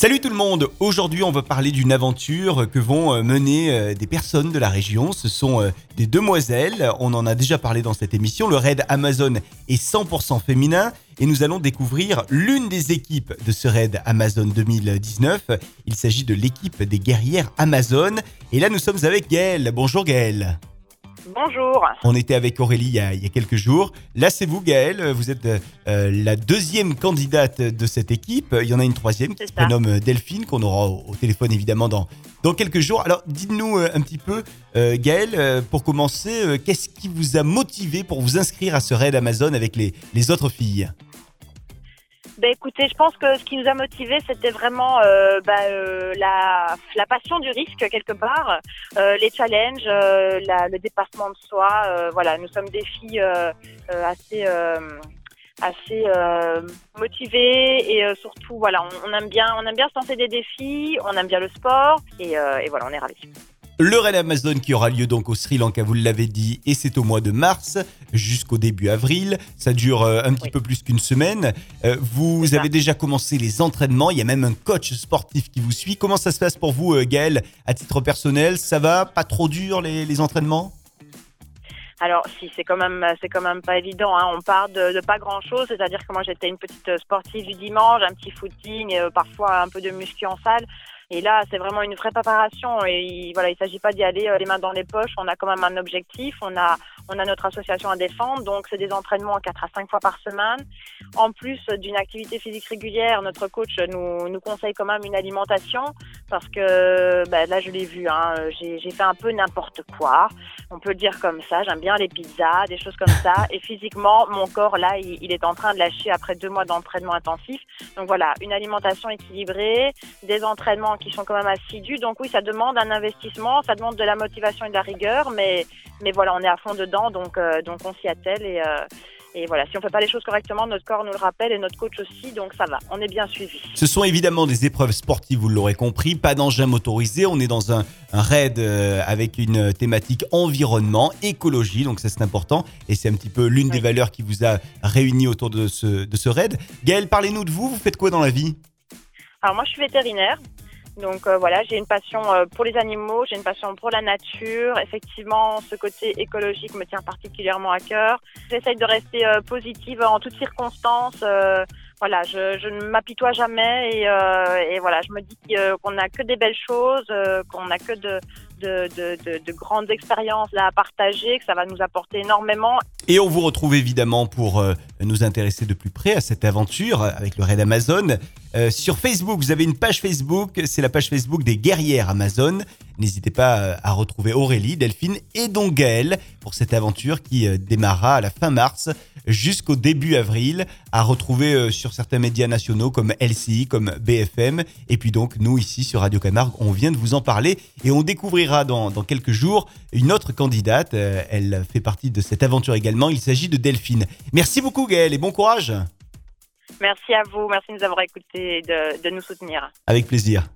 Salut tout le monde, aujourd'hui on va parler d'une aventure que vont euh, mener euh, des personnes de la région. Ce sont euh, des demoiselles, on en a déjà parlé dans cette émission. Le raid Amazon est 100% féminin et nous allons découvrir l'une des équipes de ce raid Amazon 2019. Il s'agit de l'équipe des guerrières Amazon. Et là nous sommes avec Gaëlle. Bonjour Gaëlle. Bonjour. On était avec Aurélie il y a, il y a quelques jours. Là, c'est vous, Gaëlle. Vous êtes euh, la deuxième candidate de cette équipe. Il y en a une troisième qui se prénomme Delphine, qu'on aura au, au téléphone évidemment dans, dans quelques jours. Alors, dites-nous euh, un petit peu, euh, Gaëlle, euh, pour commencer, euh, qu'est-ce qui vous a motivé pour vous inscrire à ce raid Amazon avec les, les autres filles? Ben écoutez, je pense que ce qui nous a motivés, c'était vraiment euh, bah, euh, la, passion du risque quelque part, euh, les challenges, le dépassement de soi. voilà, nous sommes des filles assez assez euh, motivées et surtout voilà, on, aime bien on aime bien se lancer des défis, on aime bien le sport et, et voilà, on est ravis. Le raid Amazon qui aura lieu donc au Sri Lanka, vous l'avez dit, et c'est au mois de mars jusqu'au début avril. Ça dure euh, un petit Oui. peu plus qu'une semaine. Euh, vous avez déjà commencé les entraînements. Il y a même un coach sportif qui vous suit. Comment ça se passe pour vous, euh, Gaël, à titre personnel? Ça va Pas trop dur les, les entraînements? Alors si c'est quand même c'est quand même pas évident. Hein. On part de, de pas grand chose, c'est-à-dire que moi j'étais une petite sportive du dimanche, un petit footing, euh, parfois un peu de muscu en salle. Et là c'est vraiment une vraie préparation et il, voilà il s'agit pas d'y aller euh, les mains dans les poches. On a quand même un objectif, on a on a notre association à défendre, donc c'est des entraînements 4 à 5 fois par semaine. En plus d'une activité physique régulière, notre coach nous nous conseille quand même une alimentation parce que ben, là je l'ai vu, hein, j'ai j'ai fait un peu n'importe quoi on peut le dire comme ça. J'aime bien les pizzas, des choses comme ça. Et physiquement, mon corps, là, il, il est en train de lâcher après deux mois d'entraînement intensif. Donc voilà, une alimentation équilibrée, des entraînements qui sont quand même assidus. Donc oui, ça demande un investissement, ça demande de la motivation et de la rigueur, mais, mais voilà, on est à fond dedans, donc, euh, donc on s'y attelle. Et, euh, et voilà, si on fait pas les choses correctement, notre corps nous le rappelle et notre coach aussi, donc ça va, on est bien suivi. Ce sont évidemment des épreuves sportives, vous l'aurez compris, pas d'engin motorisé. On est dans un, un raid euh, avec une thématique environnement, écologie, donc ça c'est important. Et c'est un petit peu l'une des valeurs qui vous a réunis autour de ce, de ce raid. Gaël, parlez-nous de vous. Vous faites quoi dans la vie? Alors moi, je suis vétérinaire. Donc euh, voilà, j'ai une passion euh, pour les animaux, j'ai une passion pour la nature. Effectivement, ce côté écologique me tient particulièrement à cœur. J'essaye de rester euh, positive en toutes circonstances. euh, voilà, je, je ne m'apitoie jamais et, euh, et voilà, je me dis que- qu'on n'a que des belles choses, euh, qu'on n'a que de, de, de, de, de grandes expériences à partager, que ça va nous apporter énormément. Et on vous retrouve évidemment pour euh, nous intéresser de plus près à cette aventure avec le raid Amazon. Euh, sur Facebook, vous avez une page Facebook, c'est la page Facebook des guerrières Amazon. N'hésitez pas euh, à retrouver Aurélie, Delphine et donc Gaël pour cette aventure qui démarrera à la fin mars jusqu'au début avril, à retrouver sur certains médias nationaux comme LCI, comme BFM. Et puis donc, nous ici sur Radio Camargue, on vient de vous en parler et on découvrira dans, dans quelques jours une autre candidate. Euh, Elle fait partie de cette aventure également. Il s'agit de Delphine. Merci beaucoup Gaël et bon courage. Merci à vous, merci de nous avoir écoutés et de, de nous soutenir. Avec plaisir.